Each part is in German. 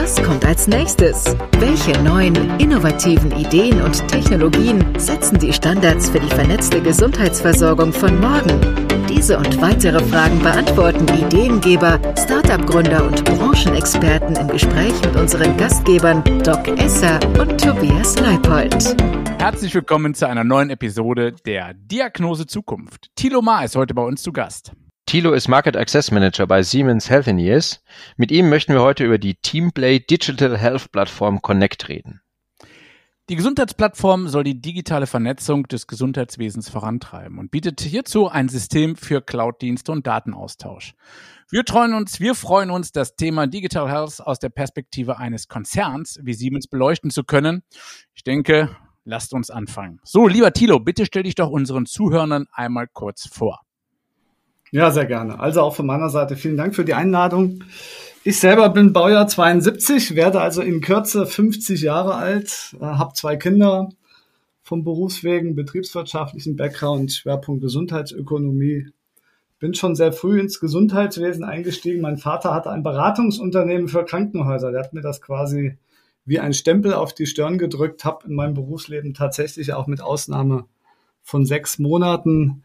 Was kommt als nächstes? Welche neuen, innovativen Ideen und Technologien setzen die Standards für die vernetzte Gesundheitsversorgung von morgen? Diese und weitere Fragen beantworten Ideengeber, Startup-Gründer und Branchenexperten im Gespräch mit unseren Gastgebern Doc Esser und Tobias Leipold. Herzlich willkommen zu einer neuen Episode der Diagnose Zukunft. Thilo Ma ist heute bei uns zu Gast. Thilo ist Market Access Manager bei Siemens Healthineers. Mit ihm möchten wir heute über die Teamplay Digital Health Plattform Connect reden. Die Gesundheitsplattform soll die digitale Vernetzung des Gesundheitswesens vorantreiben und bietet hierzu ein System für Cloud-Dienste und Datenaustausch. Wir freuen uns, wir freuen uns, das Thema Digital Health aus der Perspektive eines Konzerns wie Siemens beleuchten zu können. Ich denke, lasst uns anfangen. So, lieber Thilo, bitte stell dich doch unseren Zuhörern einmal kurz vor. Ja, sehr gerne. Also auch von meiner Seite vielen Dank für die Einladung. Ich selber bin Baujahr 72, werde also in Kürze 50 Jahre alt, äh, habe zwei Kinder vom Berufswegen, betriebswirtschaftlichen Background, Schwerpunkt Gesundheitsökonomie bin schon sehr früh ins Gesundheitswesen eingestiegen. Mein Vater hatte ein Beratungsunternehmen für Krankenhäuser. Der hat mir das quasi wie ein Stempel auf die Stirn gedrückt, habe in meinem Berufsleben tatsächlich auch mit Ausnahme von sechs Monaten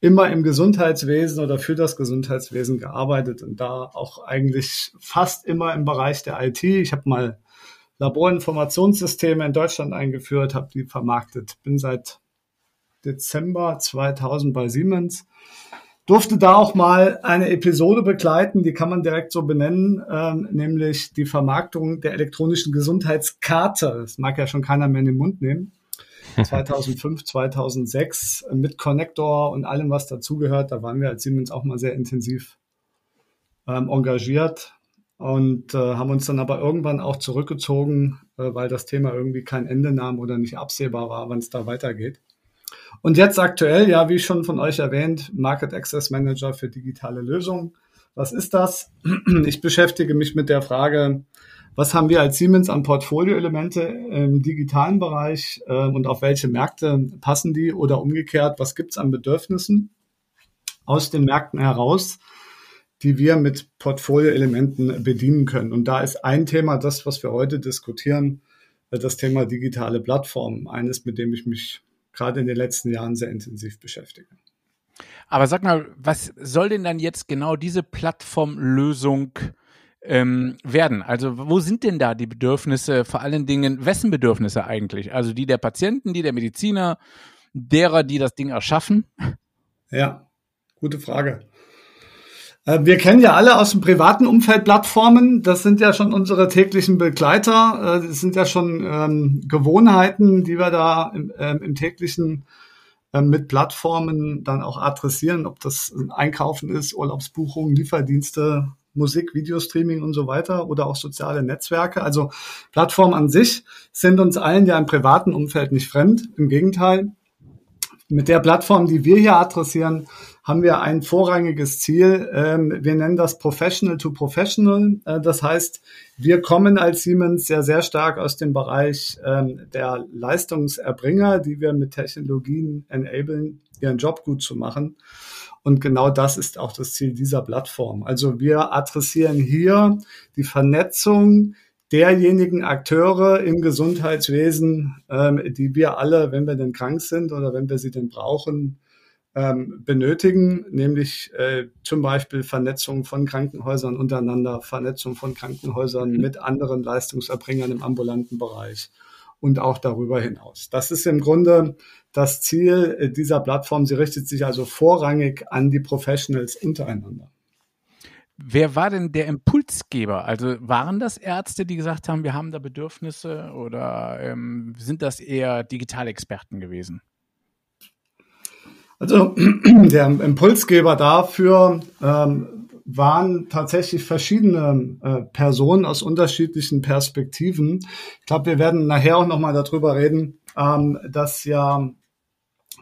immer im Gesundheitswesen oder für das Gesundheitswesen gearbeitet und da auch eigentlich fast immer im Bereich der IT. Ich habe mal Laborinformationssysteme in Deutschland eingeführt, habe die vermarktet, bin seit Dezember 2000 bei Siemens durfte da auch mal eine Episode begleiten, die kann man direkt so benennen, ähm, nämlich die Vermarktung der elektronischen Gesundheitskarte. Das mag ja schon keiner mehr in den Mund nehmen. 2005, 2006 mit Connector und allem, was dazugehört. Da waren wir als Siemens auch mal sehr intensiv ähm, engagiert und äh, haben uns dann aber irgendwann auch zurückgezogen, äh, weil das Thema irgendwie kein Ende nahm oder nicht absehbar war, wann es da weitergeht. Und jetzt aktuell, ja, wie schon von euch erwähnt, Market Access Manager für digitale Lösungen. Was ist das? Ich beschäftige mich mit der Frage, was haben wir als Siemens an Portfolioelemente im digitalen Bereich äh, und auf welche Märkte passen die oder umgekehrt, was gibt es an Bedürfnissen aus den Märkten heraus, die wir mit Portfolioelementen bedienen können. Und da ist ein Thema, das, was wir heute diskutieren, äh, das Thema digitale Plattformen, eines, mit dem ich mich gerade in den letzten Jahren sehr intensiv beschäftige. Aber sag mal, was soll denn dann jetzt genau diese Plattformlösung ähm, werden? Also wo sind denn da die Bedürfnisse, vor allen Dingen, wessen Bedürfnisse eigentlich? Also die der Patienten, die der Mediziner, derer, die das Ding erschaffen? Ja, gute Frage. Äh, wir kennen ja alle aus dem privaten Umfeld Plattformen. Das sind ja schon unsere täglichen Begleiter. Äh, das sind ja schon ähm, Gewohnheiten, die wir da im, äh, im täglichen äh, mit Plattformen dann auch adressieren, ob das Einkaufen ist, Urlaubsbuchungen, Lieferdienste, Musik, Videostreaming und so weiter oder auch soziale Netzwerke. Also Plattformen an sich sind uns allen ja im privaten Umfeld nicht fremd. Im Gegenteil. Mit der Plattform, die wir hier adressieren, haben wir ein vorrangiges Ziel. Ähm, wir nennen das Professional to Professional. Äh, das heißt, wir kommen als Siemens ja sehr stark aus dem Bereich ähm, der Leistungserbringer, die wir mit Technologien enablen, ihren Job gut zu machen. Und genau das ist auch das Ziel dieser Plattform. Also wir adressieren hier die Vernetzung derjenigen Akteure im Gesundheitswesen, ähm, die wir alle, wenn wir denn krank sind oder wenn wir sie denn brauchen, ähm, benötigen, nämlich äh, zum Beispiel Vernetzung von Krankenhäusern untereinander, Vernetzung von Krankenhäusern mit anderen Leistungserbringern im ambulanten Bereich und auch darüber hinaus. Das ist im Grunde das Ziel äh, dieser Plattform. Sie richtet sich also vorrangig an die Professionals untereinander. Wer war denn der Impulsgeber? Also waren das Ärzte, die gesagt haben, wir haben da Bedürfnisse oder ähm, sind das eher Digitalexperten gewesen? Also der Impulsgeber dafür ähm, waren tatsächlich verschiedene äh, Personen aus unterschiedlichen Perspektiven. Ich glaube, wir werden nachher auch nochmal darüber reden, ähm, dass ja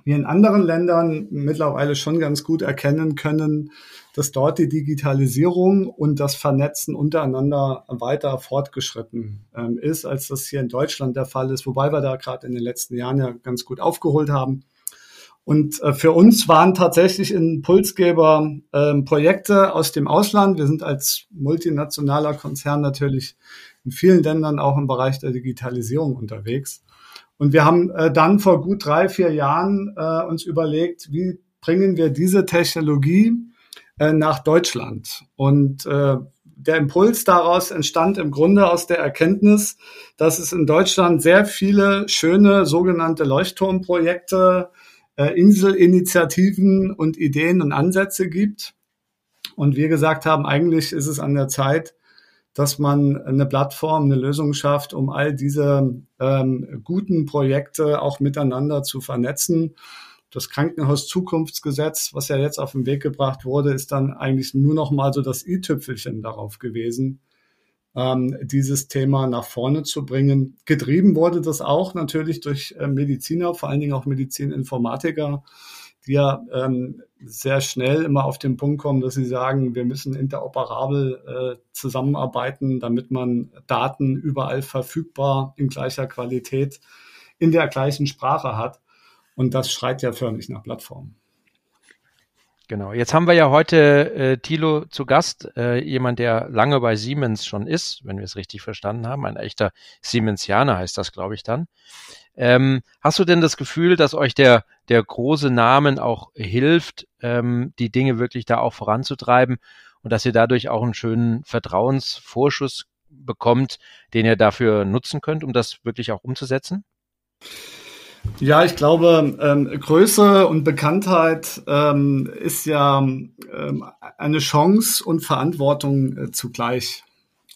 wir in anderen Ländern mittlerweile schon ganz gut erkennen können, dass dort die Digitalisierung und das Vernetzen untereinander weiter fortgeschritten ähm, ist, als das hier in Deutschland der Fall ist, wobei wir da gerade in den letzten Jahren ja ganz gut aufgeholt haben. Und äh, für uns waren tatsächlich Impulsgeber äh, Projekte aus dem Ausland. Wir sind als multinationaler Konzern natürlich in vielen Ländern auch im Bereich der Digitalisierung unterwegs. Und wir haben äh, dann vor gut drei, vier Jahren äh, uns überlegt, wie bringen wir diese Technologie äh, nach Deutschland. Und äh, der Impuls daraus entstand im Grunde aus der Erkenntnis, dass es in Deutschland sehr viele schöne sogenannte Leuchtturmprojekte, äh, Inselinitiativen und Ideen und Ansätze gibt. Und wir gesagt haben, eigentlich ist es an der Zeit, dass man eine Plattform, eine Lösung schafft, um all diese ähm, guten Projekte auch miteinander zu vernetzen. Das Krankenhaus-Zukunftsgesetz, was ja jetzt auf den Weg gebracht wurde, ist dann eigentlich nur noch mal so das i-Tüpfelchen darauf gewesen, ähm, dieses Thema nach vorne zu bringen. Getrieben wurde das auch natürlich durch äh, Mediziner, vor allen Dingen auch Medizininformatiker, die ja ähm, sehr schnell immer auf den Punkt kommen, dass sie sagen, wir müssen interoperabel äh, zusammenarbeiten, damit man Daten überall verfügbar in gleicher Qualität in der gleichen Sprache hat. Und das schreit ja förmlich nach Plattform. Genau. Jetzt haben wir ja heute äh, Thilo zu Gast, äh, jemand, der lange bei Siemens schon ist, wenn wir es richtig verstanden haben. Ein echter Siemensianer heißt das, glaube ich, dann. Ähm, hast du denn das Gefühl, dass euch der, der große Namen auch hilft, ähm, die Dinge wirklich da auch voranzutreiben und dass ihr dadurch auch einen schönen Vertrauensvorschuss bekommt, den ihr dafür nutzen könnt, um das wirklich auch umzusetzen? Ja, ich glaube, ähm, Größe und Bekanntheit ähm, ist ja ähm, eine Chance und Verantwortung äh, zugleich.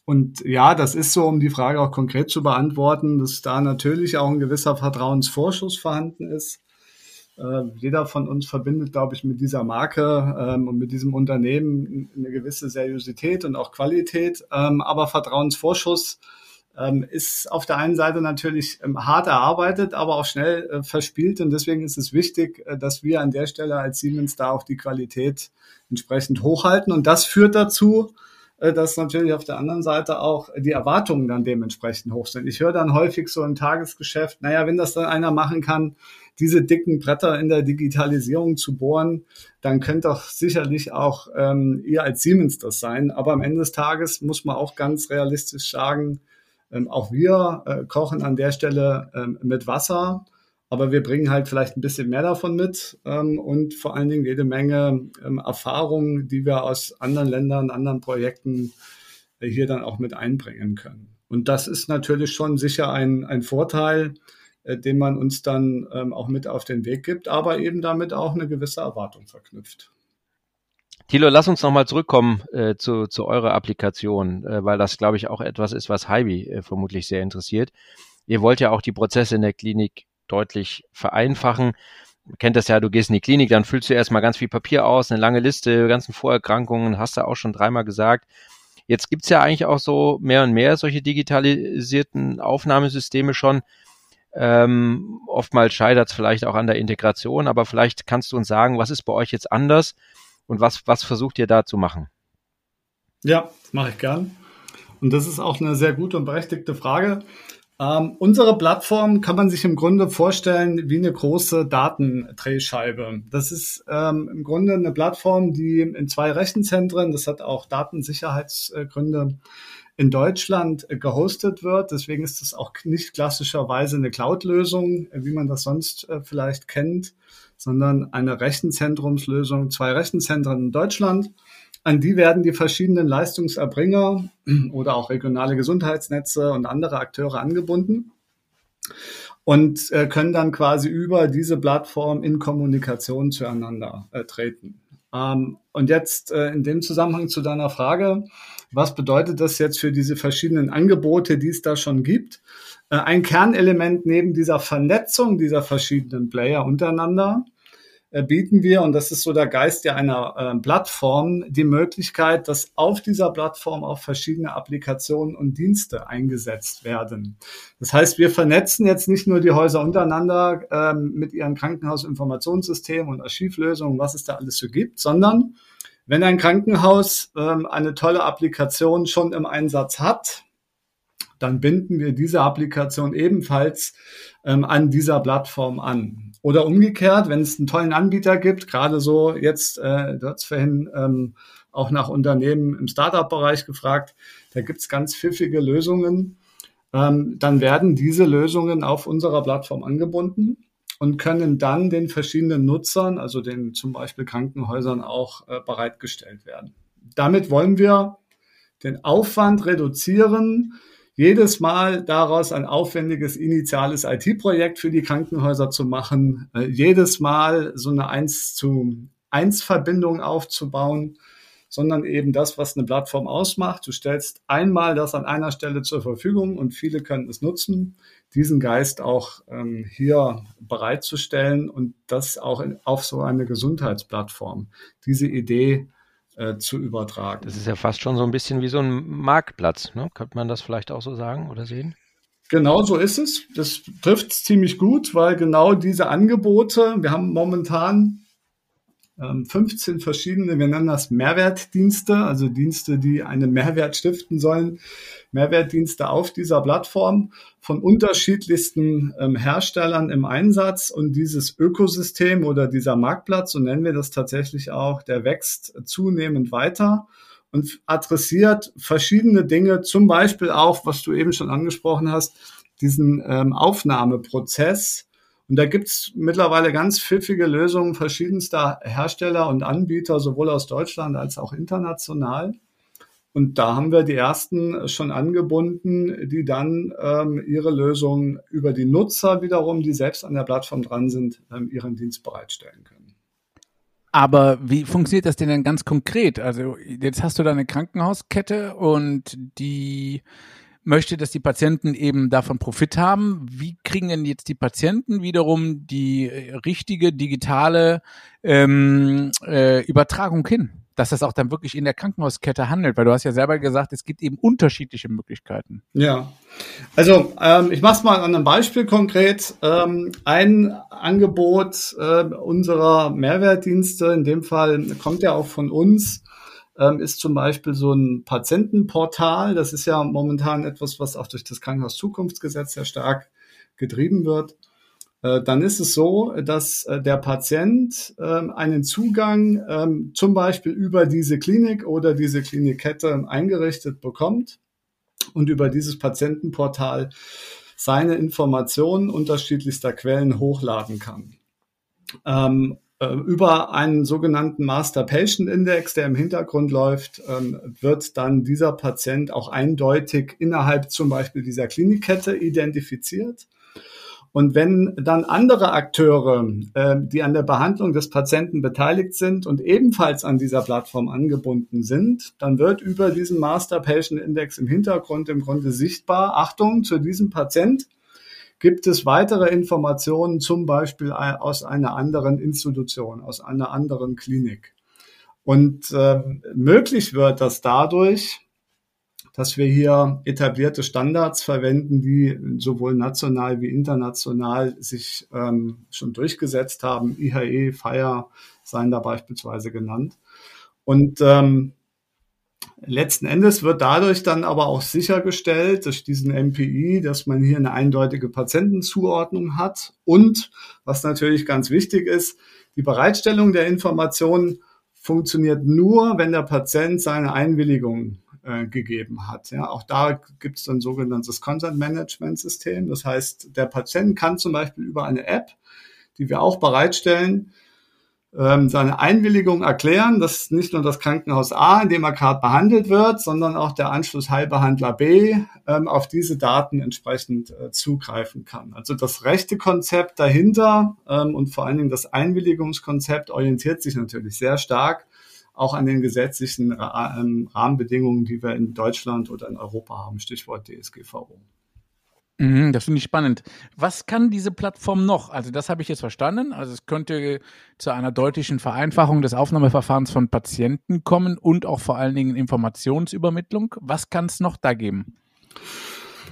Und ja, das ist so, um die Frage auch konkret zu beantworten, dass da natürlich auch ein gewisser Vertrauensvorschuss vorhanden ist. Äh, jeder von uns verbindet, glaube ich, mit dieser Marke ähm, und mit diesem Unternehmen eine gewisse Seriosität und auch Qualität. Ähm, aber Vertrauensvorschuss ist auf der einen Seite natürlich ähm, hart erarbeitet, aber auch schnell äh, verspielt. Und deswegen ist es wichtig, äh, dass wir an der Stelle als Siemens da auch die Qualität entsprechend hochhalten. Und das führt dazu, äh, dass natürlich auf der anderen Seite auch die Erwartungen dann dementsprechend hoch sind. Ich höre dann häufig so im Tagesgeschäft, naja, wenn das dann einer machen kann, diese dicken Bretter in der Digitalisierung zu bohren, dann könnt doch sicherlich auch ähm, ihr als Siemens das sein. Aber am Ende des Tages muss man auch ganz realistisch sagen, ähm, auch wir äh, kochen an der Stelle ähm, mit Wasser aber wir bringen halt vielleicht ein bisschen mehr davon mit ähm, und vor allen Dingen jede Menge ähm, Erfahrungen, die wir aus anderen Ländern, anderen Projekten äh, hier dann auch mit einbringen können. Und das ist natürlich schon sicher ein, ein Vorteil, äh, den man uns dann ähm, auch mit auf den Weg gibt, aber eben damit auch eine gewisse Erwartung verknüpft. Thilo, lass uns nochmal zurückkommen äh, zu, zu eurer Applikation, äh, weil das, glaube ich, auch etwas ist, was Hybe äh, vermutlich sehr interessiert. Ihr wollt ja auch die Prozesse in der Klinik deutlich vereinfachen. Kennt das ja, du gehst in die Klinik, dann füllst du erstmal ganz viel Papier aus, eine lange Liste, ganzen Vorerkrankungen, hast du auch schon dreimal gesagt. Jetzt gibt's ja eigentlich auch so mehr und mehr solche digitalisierten Aufnahmesysteme schon. Ähm, oftmals scheitert es vielleicht auch an der Integration, aber vielleicht kannst du uns sagen, was ist bei euch jetzt anders und was, was versucht ihr da zu machen? Ja, das mache ich gern. Und das ist auch eine sehr gute und berechtigte Frage. Ähm, unsere Plattform kann man sich im Grunde vorstellen wie eine große Datendrehscheibe. Das ist ähm, im Grunde eine Plattform, die in zwei Rechenzentren, das hat auch Datensicherheitsgründe, in Deutschland gehostet wird. Deswegen ist das auch nicht klassischerweise eine Cloud-Lösung, wie man das sonst äh, vielleicht kennt, sondern eine Rechenzentrumslösung, zwei Rechenzentren in Deutschland an die werden die verschiedenen Leistungserbringer oder auch regionale Gesundheitsnetze und andere Akteure angebunden und äh, können dann quasi über diese Plattform in Kommunikation zueinander äh, treten. Ähm, und jetzt äh, in dem Zusammenhang zu deiner Frage, was bedeutet das jetzt für diese verschiedenen Angebote, die es da schon gibt? ein Kernelement neben dieser Vernetzung dieser verschiedenen Player untereinander äh, bieten wir, und das ist so der Geist ja einer äh, Plattform, die Möglichkeit, dass auf dieser Plattform auch verschiedene Applikationen und Dienste eingesetzt werden. Das heißt, wir vernetzen jetzt nicht nur die Häuser untereinander ähm, mit ihren Krankenhausinformationssystemen und Archivlösungen, was es da alles so gibt, sondern wenn ein Krankenhaus ähm, eine tolle Applikation schon im Einsatz hat, dann binden wir diese Applikation ebenfalls ähm, an dieser Plattform an. Oder umgekehrt, wenn es einen tollen Anbieter gibt, gerade so jetzt, äh, du hast vorhin ähm, auch nach Unternehmen im Startup-Bereich gefragt, da gibt's ganz pfiffige Lösungen, ähm, dann werden diese Lösungen auf unserer Plattform angebunden und können dann den verschiedenen Nutzern, also den zum Beispiel Krankenhäusern auch äh, bereitgestellt werden. Damit wollen wir den Aufwand reduzieren, jedes Mal daraus ein aufwendiges initiales IT-Projekt für die Krankenhäuser zu machen, äh, jedes Mal so eine 1 zu 1 Verbindung aufzubauen sondern eben das, was eine Plattform ausmacht. Du stellst einmal das an einer Stelle zur Verfügung und viele können es nutzen, diesen Geist auch ähm, hier bereitzustellen und das auch in, auf so eine Gesundheitsplattform, diese Idee äh, zu übertragen. Das ist ja fast schon so ein bisschen wie so ein Marktplatz, ne? Könnte man das vielleicht auch so sagen oder sehen? Genau so ist es. Das trifft es ziemlich gut, weil genau diese Angebote, wir haben momentan 15 ähm, verschiedene, wir nennen das Mehrwertdienste, also Dienste, die einen Mehrwert stiften sollen. Mehrwertdienste auf dieser Plattform von unterschiedlichsten ähm, Herstellern im Einsatz. Und dieses Ökosystem oder dieser Marktplatz, so nennen wir das tatsächlich auch, der wächst zunehmend weiter und adressiert verschiedene Dinge, zum Beispiel auch, was du eben schon angesprochen hast, diesen ähm, Aufnahmeprozess, und da gibt's mittlerweile ganz pfiffige Lösungen verschiedenster Hersteller und Anbieter, sowohl aus Deutschland als auch international. Und da haben wir die ersten schon angebunden, die dann ähm, ihre Lösungen über die Nutzer wiederum, die selbst an der Plattform dran sind, ähm, ihren Dienst bereitstellen können. Aber wie funktioniert das denn dann ganz konkret? Also jetzt hast du da eine Krankenhauskette und die möchte, dass die Patienten eben davon Profit haben. Wie kriegen denn jetzt die Patienten wiederum die äh, richtige digitale ähm, äh, Übertragung hin? Dass das auch dann wirklich in der Krankenhauskette handelt, weil du hast ja selber gesagt, es gibt eben unterschiedliche Möglichkeiten. Ja, also ähm, ich mache es mal an einem Beispiel konkret. Ähm, ein Angebot äh, unserer Mehrwertdienste, in dem Fall kommt ja auch von uns, ähm, ist zum Beispiel so ein Patientenportal. Das ist ja momentan etwas, was auch durch das Krankenhauszukunftsgesetz sehr stark getrieben wird. Äh, dann ist es so, dass äh, der Patient ähm, einen Zugang ähm, zum Beispiel über diese Klinik oder diese Klinikkette eingerichtet bekommt und über dieses Patientenportal seine Informationen unterschiedlichster Quellen hochladen kann. Ähm, äh, über einen sogenannten Master Patient Index, der im Hintergrund läuft, ähm, wird dann dieser Patient auch eindeutig innerhalb zum Beispiel dieser Klinikkette identifiziert. Und wenn dann andere Akteure, äh, die an der Behandlung des Patienten beteiligt sind und ebenfalls an dieser Plattform angebunden sind, dann wird über diesen Master Patient Index im Hintergrund im Grunde sichtbar, Achtung, zu diesem Patient Gibt es weitere Informationen, zum Beispiel aus einer anderen Institution, aus einer anderen Klinik? Und äh, möglich wird das dadurch, dass wir hier etablierte Standards verwenden, die sowohl national wie international sich ähm, schon durchgesetzt haben. IHE, FIRE seien da beispielsweise genannt. Und ähm, Letzten Endes wird dadurch dann aber auch sichergestellt, durch diesen MPI, dass man hier eine eindeutige Patientenzuordnung hat und, was natürlich ganz wichtig ist, die Bereitstellung der Informationen funktioniert nur, wenn der Patient seine Einwilligung äh, gegeben hat. Ja, auch da gibt es ein sogenanntes Content Management System. Das heißt, der Patient kann zum Beispiel über eine App, die wir auch bereitstellen, ähm, seine Einwilligung erklären, dass nicht nur das Krankenhaus A, in dem er gerade behandelt wird, sondern auch der Anschluss Heilbehandler B ähm, auf diese Daten entsprechend äh, zugreifen kann. Also das rechte Konzept dahinter ähm, und vor allen Dingen das Einwilligungskonzept orientiert sich natürlich sehr stark auch an den gesetzlichen ähm, Rahmenbedingungen, die wir in Deutschland oder in Europa haben, Stichwort DSGVO. Mhm, das finde ich spannend. Was kann diese Plattform noch? Also das habe ich jetzt verstanden. Also es könnte zu einer deutlichen Vereinfachung des Aufnahmeverfahrens von Patienten kommen und auch vor allen Dingen Informationsübermittlung. Was kann es noch da geben?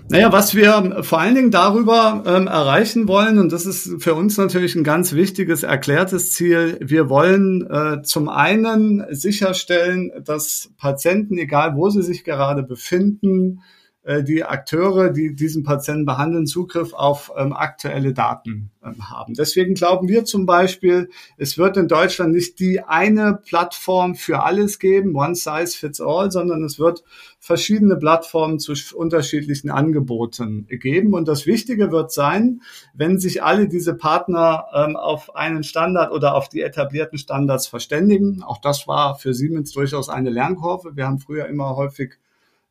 Naja, was wir vor allen Dingen darüber ähm, erreichen wollen, und das ist für uns natürlich ein ganz wichtiges, erklärtes Ziel, wir wollen äh, zum einen sicherstellen, dass Patienten, egal wo sie sich gerade befinden, äh, die Akteure, die diesen Patienten behandeln, Zugriff auf ähm, aktuelle Daten ähm, haben. Deswegen glauben wir zum Beispiel, es wird in Deutschland nicht die eine Plattform für alles geben, one size fits all, sondern es wird verschiedene Plattformen zu unterschiedlichen Angeboten geben. Und das Wichtige wird sein, wenn sich alle diese Partner ähm, auf einen Standard oder auf die etablierten Standards verständigen. Auch das war für Siemens durchaus eine Lernkurve. Wir haben früher immer häufig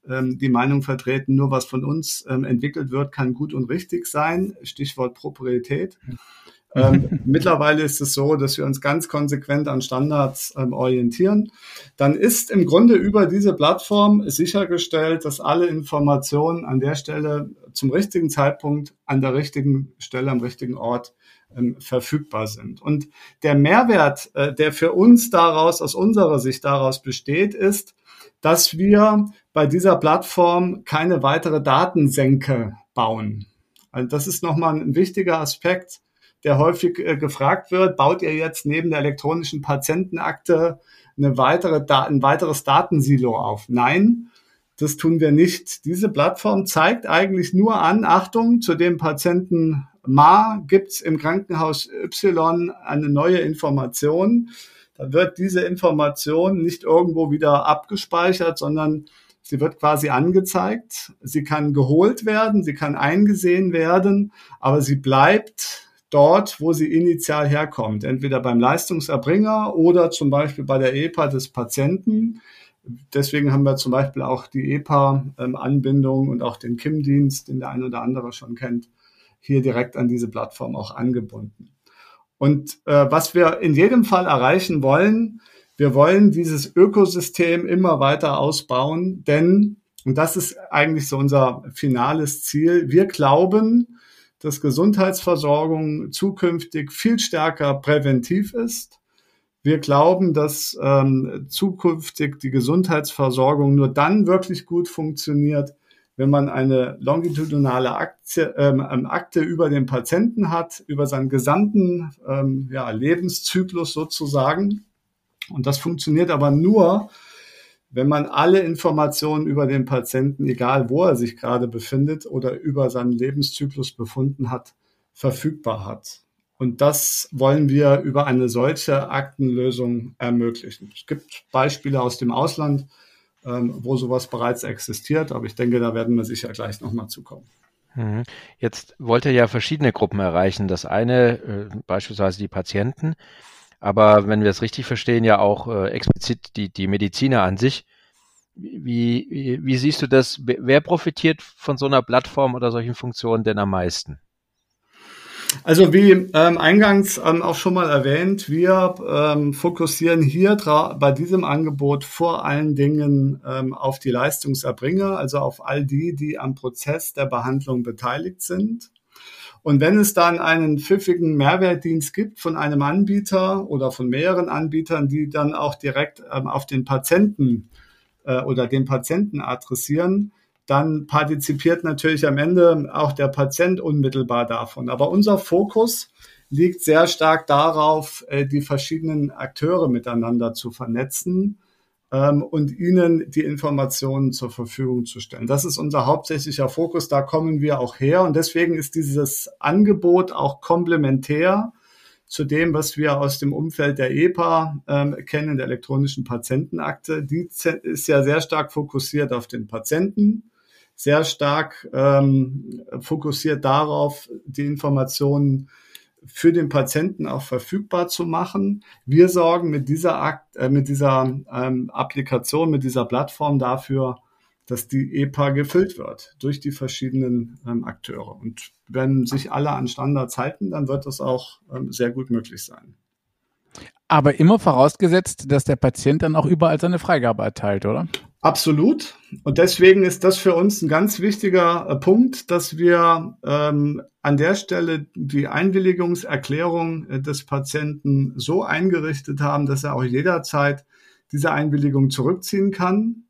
ähm, die Meinung vertreten, nur was von uns ähm, entwickelt wird, kann gut und richtig sein. Stichwort Proprietät. Ähm, mittlerweile ist es so, dass wir uns ganz konsequent an Standards ähm, orientieren. Dann ist im Grunde über diese Plattform sichergestellt, dass alle Informationen an der Stelle zum richtigen Zeitpunkt an der richtigen Stelle am richtigen Ort ähm, verfügbar sind. Und der Mehrwert, äh, der für uns daraus, aus unserer Sicht daraus besteht, ist, dass wir bei dieser Plattform keine weitere Datensenke bauen. Also das ist nochmal ein wichtiger Aspekt, der häufig äh, gefragt wird. Baut ihr jetzt neben der elektronischen Patientenakte eine weitere, ein weiteres Datensilo auf? Nein, das tun wir nicht. Diese Plattform zeigt eigentlich nur an, Achtung, zu dem Patienten Ma gibt's im Krankenhaus Y eine neue Information dann wird diese Information nicht irgendwo wieder abgespeichert, sondern sie wird quasi angezeigt. Sie kann geholt werden, sie kann eingesehen werden, aber sie bleibt dort, wo sie initial herkommt, entweder beim Leistungserbringer oder zum Beispiel bei der EPA des Patienten. Deswegen haben wir zum Beispiel auch die EPA-Anbindung und auch den KIM-Dienst, den der eine oder andere schon kennt, hier direkt an diese Plattform auch angebunden. Und äh, was wir in jedem Fall erreichen wollen, wir wollen dieses Ökosystem immer weiter ausbauen, denn, und das ist eigentlich so unser finales Ziel, wir glauben, dass Gesundheitsversorgung zukünftig viel stärker präventiv ist. Wir glauben, dass ähm, zukünftig die Gesundheitsversorgung nur dann wirklich gut funktioniert, wenn man eine longitudinale Aktie, ähm, ähm, Akte über den Patienten hat, über seinen gesamten ähm, ja, Lebenszyklus sozusagen. Und das funktioniert aber nur, wenn man alle Informationen über den Patienten, egal wo er sich gerade befindet oder über seinen Lebenszyklus befunden hat, verfügbar hat. Und das wollen wir über eine solche Aktenlösung ermöglichen. Es gibt Beispiele aus dem Ausland, ähm, wo sowas bereits existiert. Aber ich denke, da werden wir sicher gleich nochmal zukommen. Mhm. Jetzt wollt ihr ja verschiedene Gruppen erreichen. Das eine äh, beispielsweise die Patienten, aber wenn wir es richtig verstehen, ja auch äh, explizit die, die Mediziner an sich. Wie, wie, wie siehst du das? Wer profitiert von so einer Plattform oder solchen Funktionen denn am meisten? Also wie ähm, eingangs ähm, auch schon mal erwähnt, wir ähm, fokussieren hier bei diesem Angebot vor allen Dingen ähm, auf die Leistungserbringer, also auf all die, die am Prozess der Behandlung beteiligt sind. Und wenn es dann einen pfiffigen Mehrwertdienst gibt von einem Anbieter oder von mehreren Anbietern, die dann auch direkt ähm, auf den Patienten äh, oder den Patienten adressieren, dann partizipiert natürlich am Ende auch der Patient unmittelbar davon. Aber unser Fokus liegt sehr stark darauf, äh, die verschiedenen Akteure miteinander zu vernetzen ähm, und ihnen die Informationen zur Verfügung zu stellen. Das ist unser hauptsächlicher Fokus, da kommen wir auch her und deswegen ist dieses Angebot auch komplementär zu dem, was wir aus dem Umfeld der EPA ähm, kennen, der elektronischen Patientenakte. Die ist ja sehr stark fokussiert auf den Patienten sehr stark ähm, fokussiert darauf, die Informationen für den Patienten auch verfügbar zu machen. Wir sorgen mit dieser, Akt, äh, mit dieser ähm, Applikation, mit dieser Plattform dafür, dass die EPA gefüllt wird durch die verschiedenen ähm, Akteure. Und wenn sich alle an Standards halten, dann wird das auch ähm, sehr gut möglich sein. Aber immer vorausgesetzt, dass der Patient dann auch überall seine Freigabe erteilt, oder? Absolut. Und deswegen ist das für uns ein ganz wichtiger äh, Punkt, dass wir ähm, an der Stelle die Einwilligungserklärung äh, des Patienten so eingerichtet haben, dass er auch jederzeit diese Einwilligung zurückziehen kann.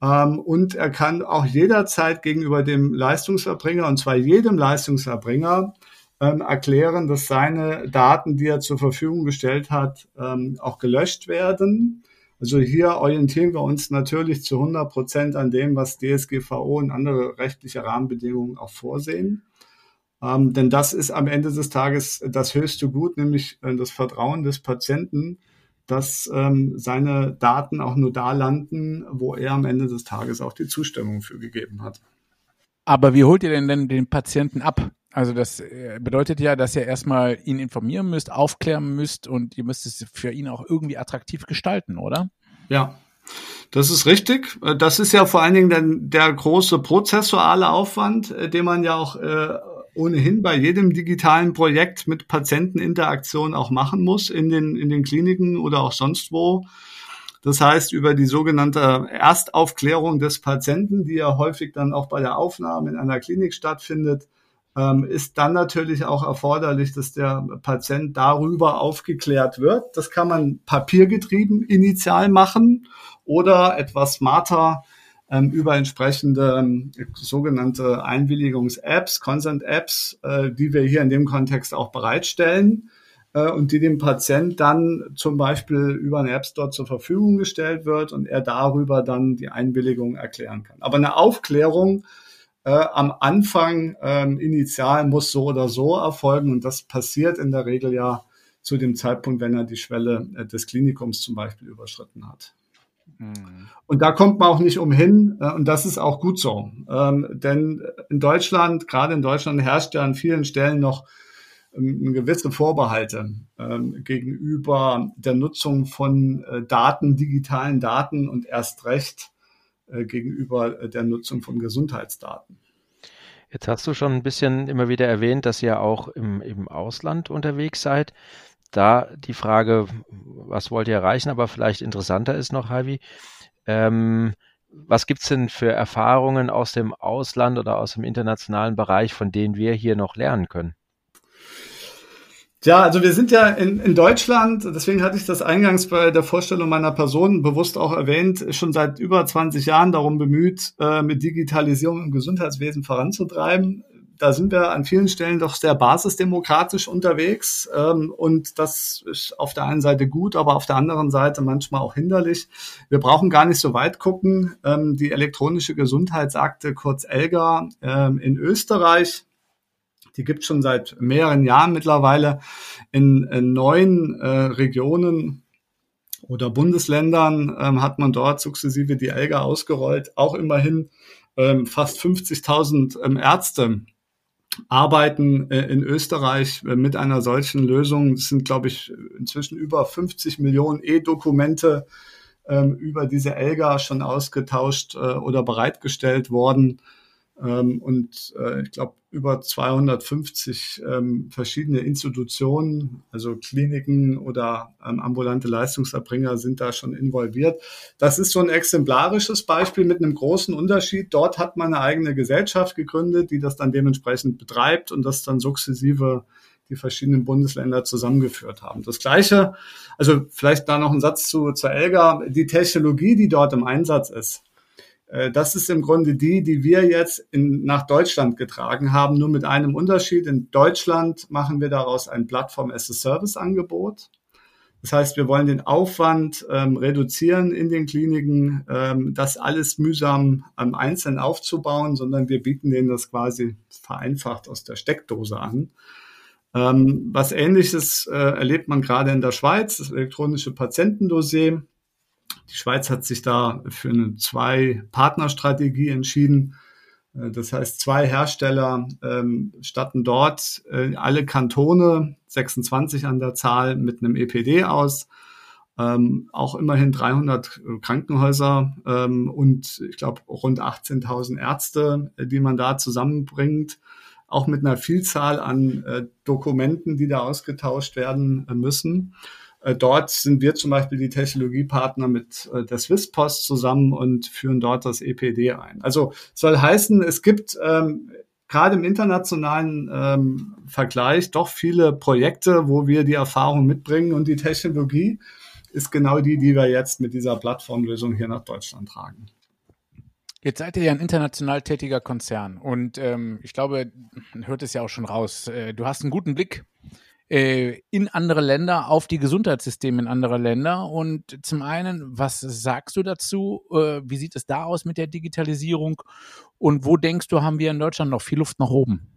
Ähm, und er kann auch jederzeit gegenüber dem Leistungserbringer, und zwar jedem Leistungserbringer, ähm, erklären, dass seine Daten, die er zur Verfügung gestellt hat, ähm, auch gelöscht werden. Also hier orientieren wir uns natürlich zu 100 Prozent an dem, was DSGVO und andere rechtliche Rahmenbedingungen auch vorsehen. Ähm, denn das ist am Ende des Tages das höchste Gut, nämlich äh, das Vertrauen des Patienten, dass ähm, seine Daten auch nur da landen, wo er am Ende des Tages auch die Zustimmung für gegeben hat. Aber wie holt ihr denn denn den Patienten ab? Also das äh, bedeutet ja, dass ihr erstmal ihn informieren müsst, aufklären müsst und ihr müsst es für ihn auch irgendwie attraktiv gestalten, oder? Ja, das ist richtig. Äh, das ist ja vor allen Dingen dann der große prozessuale Aufwand, äh, den man ja auch ohnehin bei jedem digitalen Projekt mit Patienteninteraktion auch machen muss in den, in den Kliniken oder auch sonst wo. Das heißt, über die sogenannte Erstaufklärung des Patienten, die ja häufig dann auch bei der Aufnahme in einer Klinik stattfindet, ist dann natürlich auch erforderlich, dass der Patient darüber aufgeklärt wird. Das kann man papiergetrieben initial machen oder etwas smarter ähm, über entsprechende ähm, sogenannte Einwilligungs-Apps, Consent-Apps, äh, die wir hier in dem Kontext auch bereitstellen äh, und die dem Patient dann zum Beispiel über eine App Store zur Verfügung gestellt wird und er darüber dann die Einwilligung erklären kann. Aber eine Aufklärung äh, am Anfang ähm, initial muss so oder so erfolgen und das passiert in der Regel ja zu dem Zeitpunkt, wenn er die Schwelle äh, des Klinikums zum Beispiel überschritten hat. Mhm. Und da kommt man auch nicht umhin äh, und das ist auch gut so. Ähm, denn in Deutschland, gerade in Deutschland herrscht ja an vielen Stellen noch ähm, gewisse Vorbehalte ähm, gegenüber der Nutzung von äh, Daten, digitalen Daten und erst recht gegenüber äh, der Nutzung von Gesundheitsdaten. Jetzt hast du schon ein bisschen immer wieder erwähnt, dass ihr auch im, im Ausland unterwegs seid. Da die Frage, was wollt ihr erreichen, aber vielleicht interessanter ist noch, Heidi, ähm, was gibt's denn für Erfahrungen aus dem Ausland oder aus dem internationalen Bereich, von denen wir hier noch lernen können? Ja, also wir sind ja in, in Deutschland, deswegen hatte ich das eingangs bei der Vorstellung meiner Person bewusst auch erwähnt, schon seit über 20 Jahren darum bemüht, äh, mit Digitalisierung im Gesundheitswesen voranzutreiben. Da sind wir an vielen Stellen doch sehr basisdemokratisch unterwegs ähm, und das ist auf der einen Seite gut, aber auf der anderen Seite manchmal auch hinderlich. Wir brauchen gar nicht so weit gucken. Ähm, die elektronische Gesundheitsakte, kurz ELGA, ähm, in Österreich die gibt es schon seit mehreren Jahren mittlerweile in, in neun äh, Regionen oder Bundesländern ähm, hat man dort sukzessive die ELGA ausgerollt. Auch immerhin ähm, fast 50.000 ähm, Ärzte arbeiten äh, in Österreich äh, mit einer solchen Lösung. Es sind, glaube ich, inzwischen über 50 Millionen E-Dokumente ähm, über diese ELGA schon ausgetauscht äh, oder bereitgestellt worden. Ähm, und äh, ich glaube, über 250 ähm, verschiedene Institutionen, also Kliniken oder ähm, ambulante Leistungserbringer sind da schon involviert. Das ist so ein exemplarisches Beispiel mit einem großen Unterschied. Dort hat man eine eigene Gesellschaft gegründet, die das dann dementsprechend betreibt und das dann sukzessive die verschiedenen Bundesländer zusammengeführt haben. Das Gleiche, also vielleicht da noch ein Satz zu, zur ELGA, die Technologie, die dort im Einsatz ist, das ist im Grunde die, die wir jetzt in, nach Deutschland getragen haben, nur mit einem Unterschied. In Deutschland machen wir daraus ein Plattform-as-a-Service-Angebot. Das heißt, wir wollen den Aufwand ähm, reduzieren in den Kliniken, ähm, das alles mühsam am Einzelnen aufzubauen, sondern wir bieten denen das quasi vereinfacht aus der Steckdose an. Ähm, was Ähnliches äh, erlebt man gerade in der Schweiz, das elektronische Patientendossier. Die Schweiz hat sich da für eine Zwei-Partner-Strategie entschieden. Äh, das heißt, zwei Hersteller ähm, statten dort äh, alle Kantone, 26 an der Zahl, mit einem EPD aus. Ähm, auch immerhin 300 Krankenhäuser ähm, und ich glaube rund 18.000 Ärzte, äh, die man da zusammenbringt, auch mit einer Vielzahl an äh, Dokumenten, die da ausgetauscht werden äh, müssen. Äh, dort sind wir zum Beispiel die Technologiepartner mit äh, der Swisspost zusammen und führen dort das EPD ein. Also soll heißen, es gibt ähm, gerade im internationalen ähm, Vergleich doch viele Projekte, wo wir die Erfahrung mitbringen und die Technologie ist genau die, die wir jetzt mit dieser Plattformlösung hier nach Deutschland tragen. Jetzt seid ihr ja ein international tätiger Konzern und ähm, ich glaube, man hört es ja auch schon raus. Äh, du hast einen guten Blick äh, in andere Länder, auf die Gesundheitssysteme in andere Länder. Und zum einen, was sagst du dazu? Äh, wie sieht es da aus mit der Digitalisierung? Und wo denkst du, haben wir in Deutschland noch viel Luft nach oben?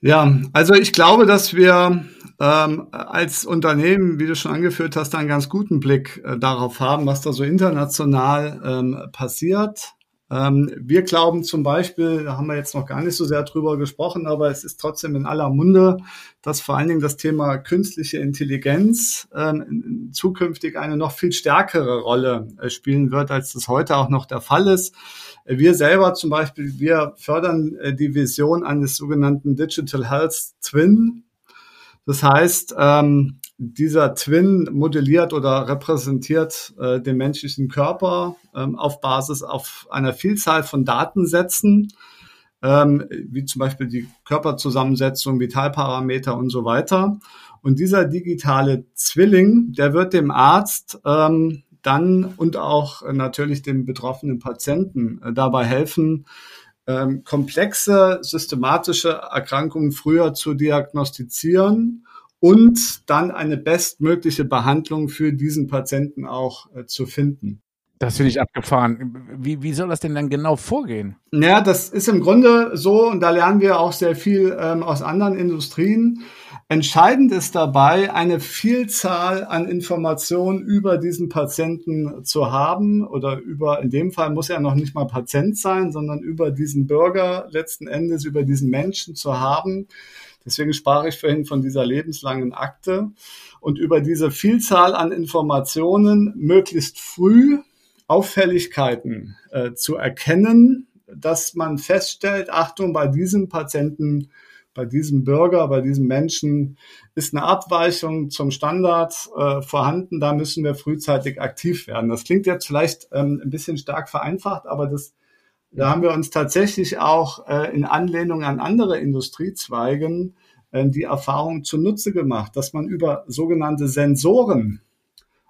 Ja, also ich glaube, dass wir ähm, als Unternehmen, wie du schon angeführt hast, einen ganz guten Blick äh, darauf haben, was da so international ähm, passiert. Ähm, wir glauben zum Beispiel, da haben wir jetzt noch gar nicht so sehr drüber gesprochen, aber es ist trotzdem in aller Munde, dass vor allen Dingen das Thema künstliche Intelligenz ähm, zukünftig eine noch viel stärkere Rolle äh, spielen wird, als das heute auch noch der Fall ist. Wir selber zum Beispiel, wir fördern äh, die Vision eines sogenannten Digital Health Twin. Das heißt, ähm, dieser Twin modelliert oder repräsentiert äh, den menschlichen Körper ähm, auf Basis auf einer Vielzahl von Datensätzen, ähm, wie zum Beispiel die Körperzusammensetzung, Vitalparameter und so weiter. Und dieser digitale Zwilling, der wird dem Arzt ähm, dann und auch natürlich dem betroffenen Patienten äh, dabei helfen, ähm, komplexe systematische Erkrankungen früher zu diagnostizieren und dann eine bestmögliche Behandlung für diesen Patienten auch äh, zu finden. Das finde ich abgefahren. Wie, wie soll das denn dann genau vorgehen? Ja, das ist im Grunde so, und da lernen wir auch sehr viel ähm, aus anderen Industrien. Entscheidend ist dabei, eine Vielzahl an Informationen über diesen Patienten zu haben oder über, in dem Fall muss er noch nicht mal Patient sein, sondern über diesen Bürger letzten Endes, über diesen Menschen zu haben, Deswegen sprach ich vorhin von dieser lebenslangen Akte und über diese Vielzahl an Informationen möglichst früh Auffälligkeiten äh, zu erkennen, dass man feststellt, Achtung, bei diesem Patienten, bei diesem Bürger, bei diesem Menschen ist eine Abweichung zum Standard äh, vorhanden, da müssen wir frühzeitig aktiv werden. Das klingt jetzt vielleicht ähm, ein bisschen stark vereinfacht, aber das da haben wir uns tatsächlich auch äh, in Anlehnung an andere Industriezweigen äh, die Erfahrung zunutze gemacht, dass man über sogenannte Sensoren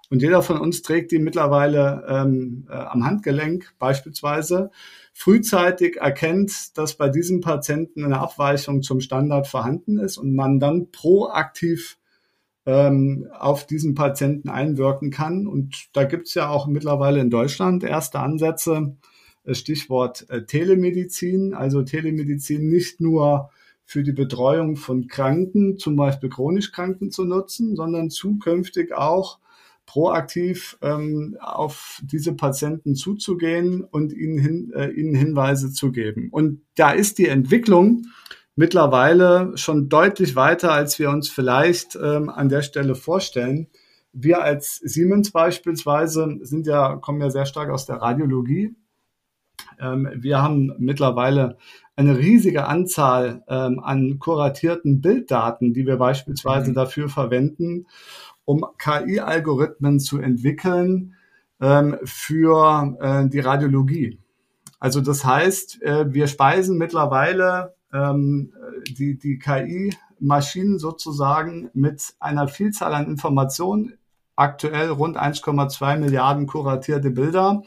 und jeder von uns trägt die mittlerweile ähm, äh, am Handgelenk beispielsweise, frühzeitig erkennt, dass bei diesem Patienten eine Abweichung zum Standard vorhanden ist und man dann proaktiv ähm, auf diesen Patienten einwirken kann. Und da gibt es ja auch mittlerweile in Deutschland erste Ansätze, Stichwort äh, Telemedizin, also Telemedizin nicht nur für die Betreuung von Kranken, zum Beispiel chronisch Kranken zu nutzen, sondern zukünftig auch proaktiv ähm, auf diese Patienten zuzugehen und ihnen, hin, äh, ihnen Hinweise zu geben. Und da ist die Entwicklung mittlerweile schon deutlich weiter, als wir uns vielleicht ähm, an der Stelle vorstellen. Wir als Siemens beispielsweise sind ja, kommen ja sehr stark aus der Radiologie ähm, wir haben mittlerweile eine riesige Anzahl ähm, an kuratierten Bilddaten, die wir beispielsweise mhm. dafür verwenden, um KI-Algorithmen zu entwickeln ähm, für äh, die Radiologie. Also das heißt, äh, wir speisen mittlerweile ähm, die, die KI-Maschinen sozusagen mit einer Vielzahl an Informationen, aktuell rund 1,2 Milliarden kuratierte Bilder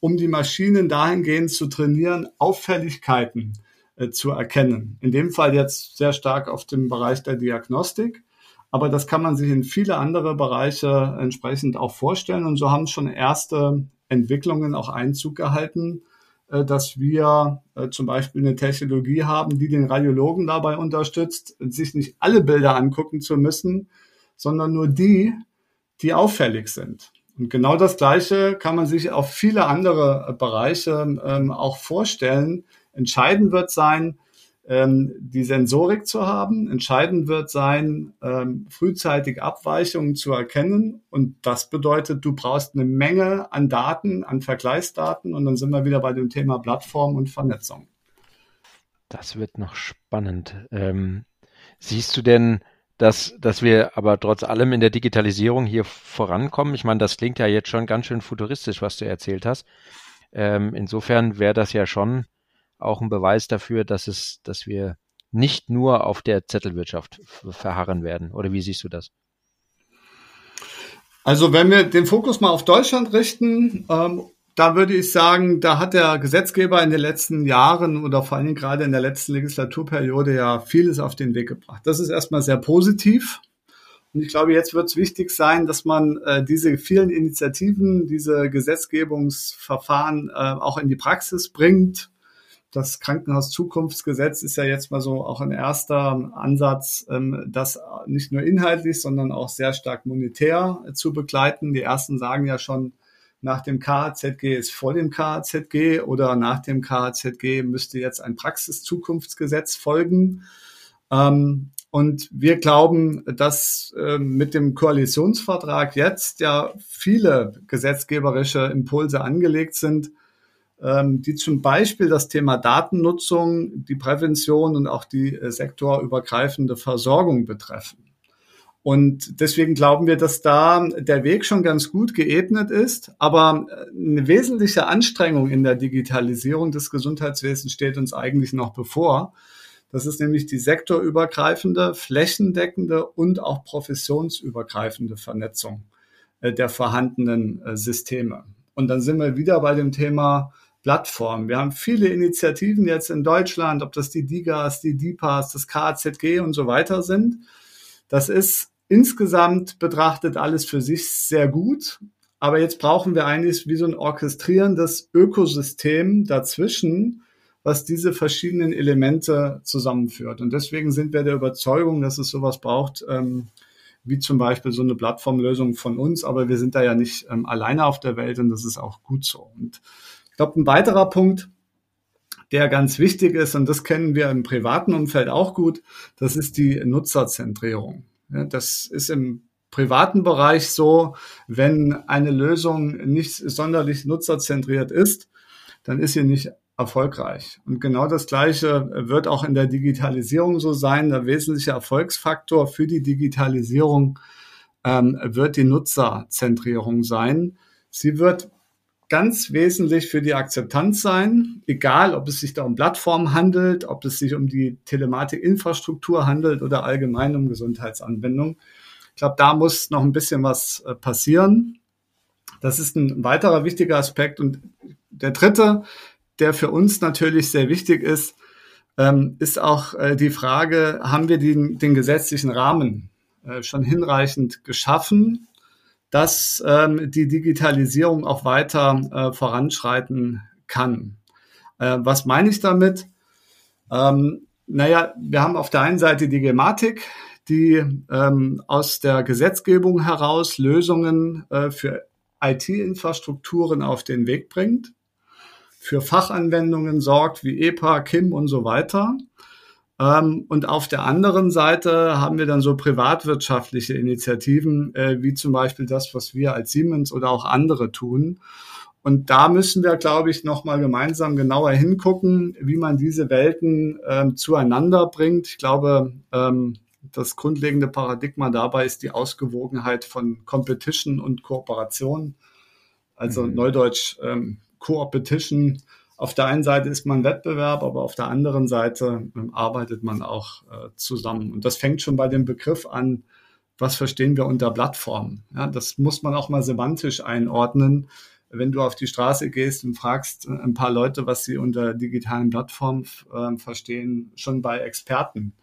um die Maschinen dahingehend zu trainieren, Auffälligkeiten äh, zu erkennen. In dem Fall jetzt sehr stark auf dem Bereich der Diagnostik. Aber das kann man sich in viele andere Bereiche entsprechend auch vorstellen. Und so haben schon erste Entwicklungen auch Einzug gehalten, äh, dass wir äh, zum Beispiel eine Technologie haben, die den Radiologen dabei unterstützt, sich nicht alle Bilder angucken zu müssen, sondern nur die, die auffällig sind. Und genau das Gleiche kann man sich auf viele andere Bereiche ähm, auch vorstellen. Entscheidend wird sein, ähm, die Sensorik zu haben. Entscheidend wird sein, ähm, frühzeitig Abweichungen zu erkennen. Und das bedeutet, du brauchst eine Menge an Daten, an Vergleichsdaten. Und dann sind wir wieder bei dem Thema Plattform und Vernetzung. Das wird noch spannend. Ähm, siehst du denn dass, dass wir aber trotz allem in der Digitalisierung hier vorankommen. Ich meine, das klingt ja jetzt schon ganz schön futuristisch, was du erzählt hast. Ähm, insofern wäre das ja schon auch ein Beweis dafür, dass es, dass wir nicht nur auf der Zettelwirtschaft verharren werden. Oder wie siehst du das? Also wenn wir den Fokus mal auf Deutschland richten, ähm, da würde ich sagen, da hat der Gesetzgeber in den letzten Jahren oder vor allem gerade in der letzten Legislaturperiode ja vieles auf den Weg gebracht. Das ist erstmal sehr positiv. Und ich glaube, jetzt wird es wichtig sein, dass man äh, diese vielen Initiativen, diese Gesetzgebungsverfahren äh, auch in die Praxis bringt. Das Krankenhauszukunftsgesetz ist ja jetzt mal so auch ein erster Ansatz, ähm, das nicht nur inhaltlich, sondern auch sehr stark monetär äh, zu begleiten. Die ersten sagen ja schon, nach dem KHZG ist vor dem KHZG oder nach dem KHZG müsste jetzt ein Praxiszukunftsgesetz folgen. Ähm, und wir glauben, dass äh, mit dem Koalitionsvertrag jetzt ja viele gesetzgeberische Impulse angelegt sind, ähm, die zum Beispiel das Thema Datennutzung, die Prävention und auch die äh, sektorübergreifende Versorgung betreffen. Und deswegen glauben wir, dass da der Weg schon ganz gut geebnet ist. Aber eine wesentliche Anstrengung in der Digitalisierung des Gesundheitswesens steht uns eigentlich noch bevor. Das ist nämlich die sektorübergreifende, flächendeckende und auch professionsübergreifende Vernetzung äh, der vorhandenen äh, Systeme. Und dann sind wir wieder bei dem Thema Plattform. Wir haben viele Initiativen jetzt in Deutschland, ob das die DIGAS, die DIPAS, das KZG und so weiter sind. Das ist insgesamt betrachtet alles für sich sehr gut. Aber jetzt brauchen wir eigentlich wie so ein orchestrierendes Ökosystem dazwischen, was diese verschiedenen Elemente zusammenführt. Und deswegen sind wir der Überzeugung, dass es sowas braucht, ähm, wie zum Beispiel so eine Plattformlösung von uns. Aber wir sind da ja nicht ähm, alleine auf der Welt und das ist auch gut so. Und ich glaube, ein weiterer Punkt, der ganz wichtig ist, und das kennen wir im privaten Umfeld auch gut, das ist die Nutzerzentrierung. Das ist im privaten Bereich so, wenn eine Lösung nicht sonderlich nutzerzentriert ist, dann ist sie nicht erfolgreich. Und genau das Gleiche wird auch in der Digitalisierung so sein. Der wesentliche Erfolgsfaktor für die Digitalisierung ähm, wird die Nutzerzentrierung sein. Sie wird ganz wesentlich für die Akzeptanz sein, egal ob es sich da um Plattformen handelt, ob es sich um die Telematikinfrastruktur handelt oder allgemein um Gesundheitsanwendungen. Ich glaube, da muss noch ein bisschen was äh, passieren. Das ist ein weiterer wichtiger Aspekt. Und der dritte, der für uns natürlich sehr wichtig ist, ähm, ist auch äh, die Frage, haben wir den, den gesetzlichen Rahmen äh, schon hinreichend geschaffen? Dass ähm, die Digitalisierung auch weiter äh, voranschreiten kann. Äh, was meine ich damit? Ähm, naja, wir haben auf der einen Seite die Gematik, die ähm, aus der Gesetzgebung heraus Lösungen äh, für IT-Infrastrukturen auf den Weg bringt, für Fachanwendungen sorgt wie EPA, KIM und so weiter. Ähm, und auf der anderen Seite haben wir dann so privatwirtschaftliche Initiativen, äh, wie zum Beispiel das, was wir als Siemens oder auch andere tun. Und da müssen wir, glaube ich, nochmal gemeinsam genauer hingucken, wie man diese Welten ähm, zueinander bringt. Ich glaube, ähm, das grundlegende Paradigma dabei ist die Ausgewogenheit von Competition und Kooperation. Also mhm. Neudeutsch ähm, Co-Opetition auf der einen Seite ist man Wettbewerb, aber auf der anderen Seite ähm, arbeitet man auch äh, zusammen. Und das fängt schon bei dem Begriff an, was verstehen wir unter Plattform? Ja, das muss man auch mal semantisch einordnen. Wenn du auf die Straße gehst und fragst äh, ein paar Leute, was sie unter digitalen Plattformen äh, verstehen, schon bei Experten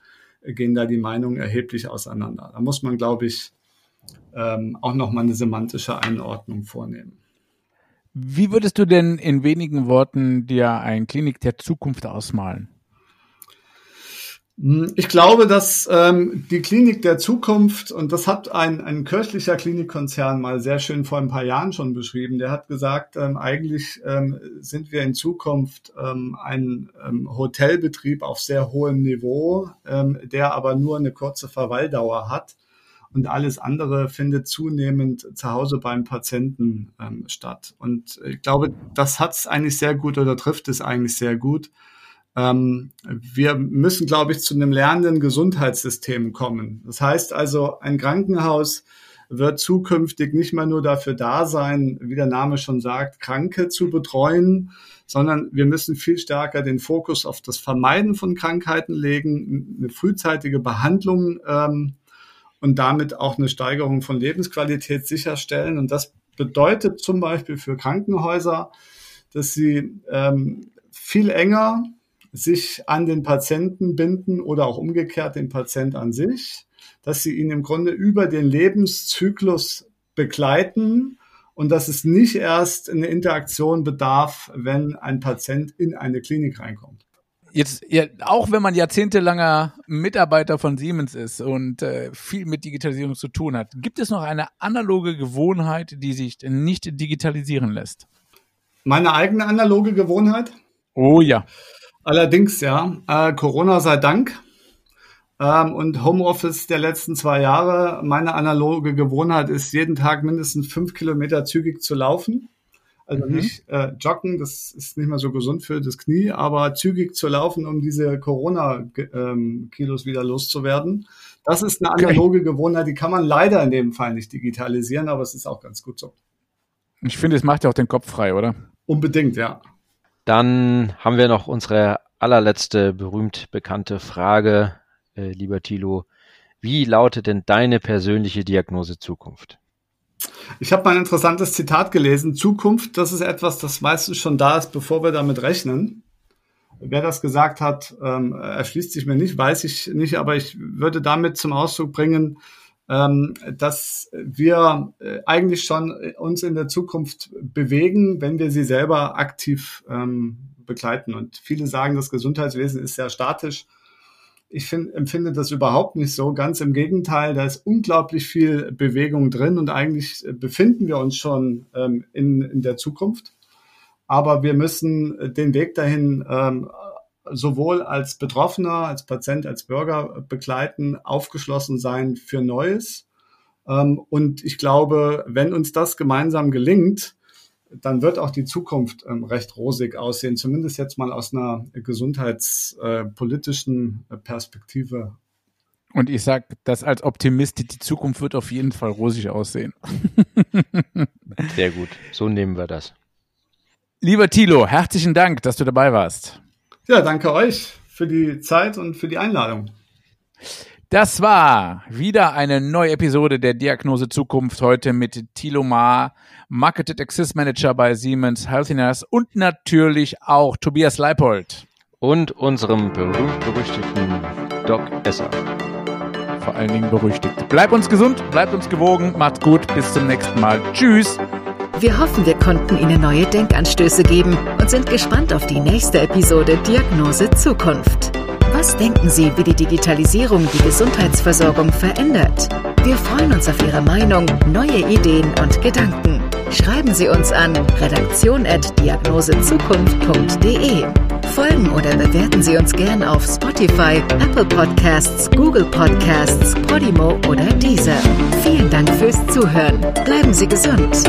gehen da die Meinungen erheblich auseinander. Da muss man, glaube ich, ähm, auch nochmal eine semantische Einordnung vornehmen. Wie würdest du denn in wenigen Worten dir ein Klinik der Zukunft ausmalen? Hm, ich glaube, dass ähm, die Klinik der Zukunft, und das hat ein, ein kirchlicher Klinikkonzern mal sehr schön vor ein paar Jahren schon beschrieben, der hat gesagt, ähm, eigentlich ähm, sind wir in Zukunft ähm, ein ähm, Hotelbetrieb auf sehr hohem Niveau, ähm, der aber nur eine kurze Verweildauer hat und alles andere findet zunehmend zu Hause beim Patienten ähm, statt. Und ich glaube, das hat es eigentlich sehr gut oder trifft es eigentlich sehr gut. Ähm, wir müssen, glaube ich, zu einem lernenden Gesundheitssystem kommen. Das heißt also, ein Krankenhaus wird zukünftig nicht mehr nur dafür da sein, wie der Name schon sagt, Kranke zu betreuen, sondern wir müssen viel stärker den Fokus auf das Vermeiden von Krankheiten legen, eine frühzeitige Behandlung ähm, und damit auch eine Steigerung von Lebensqualität sicherstellen. Und das bedeutet zum Beispiel für Krankenhäuser, dass sie ähm, viel enger sich an den Patienten binden oder auch umgekehrt den Patient an sich, dass sie ihn im Grunde über den Lebenszyklus begleiten und dass es nicht erst eine Interaktion bedarf, wenn ein Patient in eine Klinik reinkommt. Jetzt, ja, auch wenn man jahrzehntelanger Mitarbeiter von Siemens ist und äh, viel mit Digitalisierung zu tun hat, gibt es noch eine analoge Gewohnheit, die sich nicht digitalisieren lässt? Meine eigene analoge Gewohnheit? Oh ja. Allerdings, ja. Äh, Corona sei Dank. Ähm, und Homeoffice der letzten zwei Jahre. Meine analoge Gewohnheit ist, jeden Tag mindestens fünf Kilometer zügig zu laufen. Also mhm. nicht äh, joggen, das ist nicht mehr so gesund für das Knie, aber zügig zu laufen, um diese Corona-Kilos wieder loszuwerden. Das ist eine analoge Gewohnheit, die kann man leider in dem Fall nicht digitalisieren, aber es ist auch ganz gut so. Ich finde, es macht ja auch den Kopf frei, oder? Unbedingt, ja. Dann haben wir noch unsere allerletzte berühmt bekannte Frage, äh, lieber Thilo. Wie lautet denn deine persönliche Diagnose Zukunft? Ich habe mal ein interessantes Zitat gelesen. Zukunft, das ist etwas, das meistens schon da ist, bevor wir damit rechnen. Wer das gesagt hat, ähm, erschließt sich mir nicht, weiß ich nicht, aber ich würde damit zum Ausdruck bringen, ähm, dass wir äh, eigentlich schon uns in der Zukunft bewegen, wenn wir sie selber aktiv ähm, begleiten. Und viele sagen, das Gesundheitswesen ist sehr statisch. Ich find, empfinde das überhaupt nicht so. Ganz im Gegenteil, da ist unglaublich viel Bewegung drin und eigentlich befinden wir uns schon ähm, in, in der Zukunft. Aber wir müssen den Weg dahin ähm, sowohl als Betroffener, als Patient, als Bürger begleiten, aufgeschlossen sein für Neues. Ähm, und ich glaube, wenn uns das gemeinsam gelingt, dann wird auch die Zukunft ähm, recht rosig aussehen, zumindest jetzt mal aus einer gesundheitspolitischen äh, Perspektive. Und ich sage das als Optimist, die Zukunft wird auf jeden Fall rosig aussehen. Sehr gut, so nehmen wir das. Lieber Thilo, herzlichen Dank, dass du dabei warst. Ja, danke euch für die Zeit und für die Einladung. Das war wieder eine neue Episode der Diagnose Zukunft heute mit Thilo Ma, Marketed Access Manager bei Siemens Healthiness und natürlich auch Tobias Leipold. Und unserem berühmt-berüchtigten Doc Esser. Vor allen Dingen berüchtigt. Bleibt uns gesund, bleibt uns gewogen, macht's gut, bis zum nächsten Mal. Tschüss. Wir hoffen, wir konnten Ihnen neue Denkanstöße geben und sind gespannt auf die nächste Episode Diagnose Zukunft. Was denken Sie, wie die Digitalisierung die Gesundheitsversorgung verändert? Wir freuen uns auf Ihre Meinung, neue Ideen und Gedanken. Schreiben Sie uns an redaktion.diagnosezukunft.de. Folgen oder bewerten Sie uns gern auf Spotify, Apple Podcasts, Google Podcasts, Podimo oder Deezer. Vielen Dank fürs Zuhören. Bleiben Sie gesund.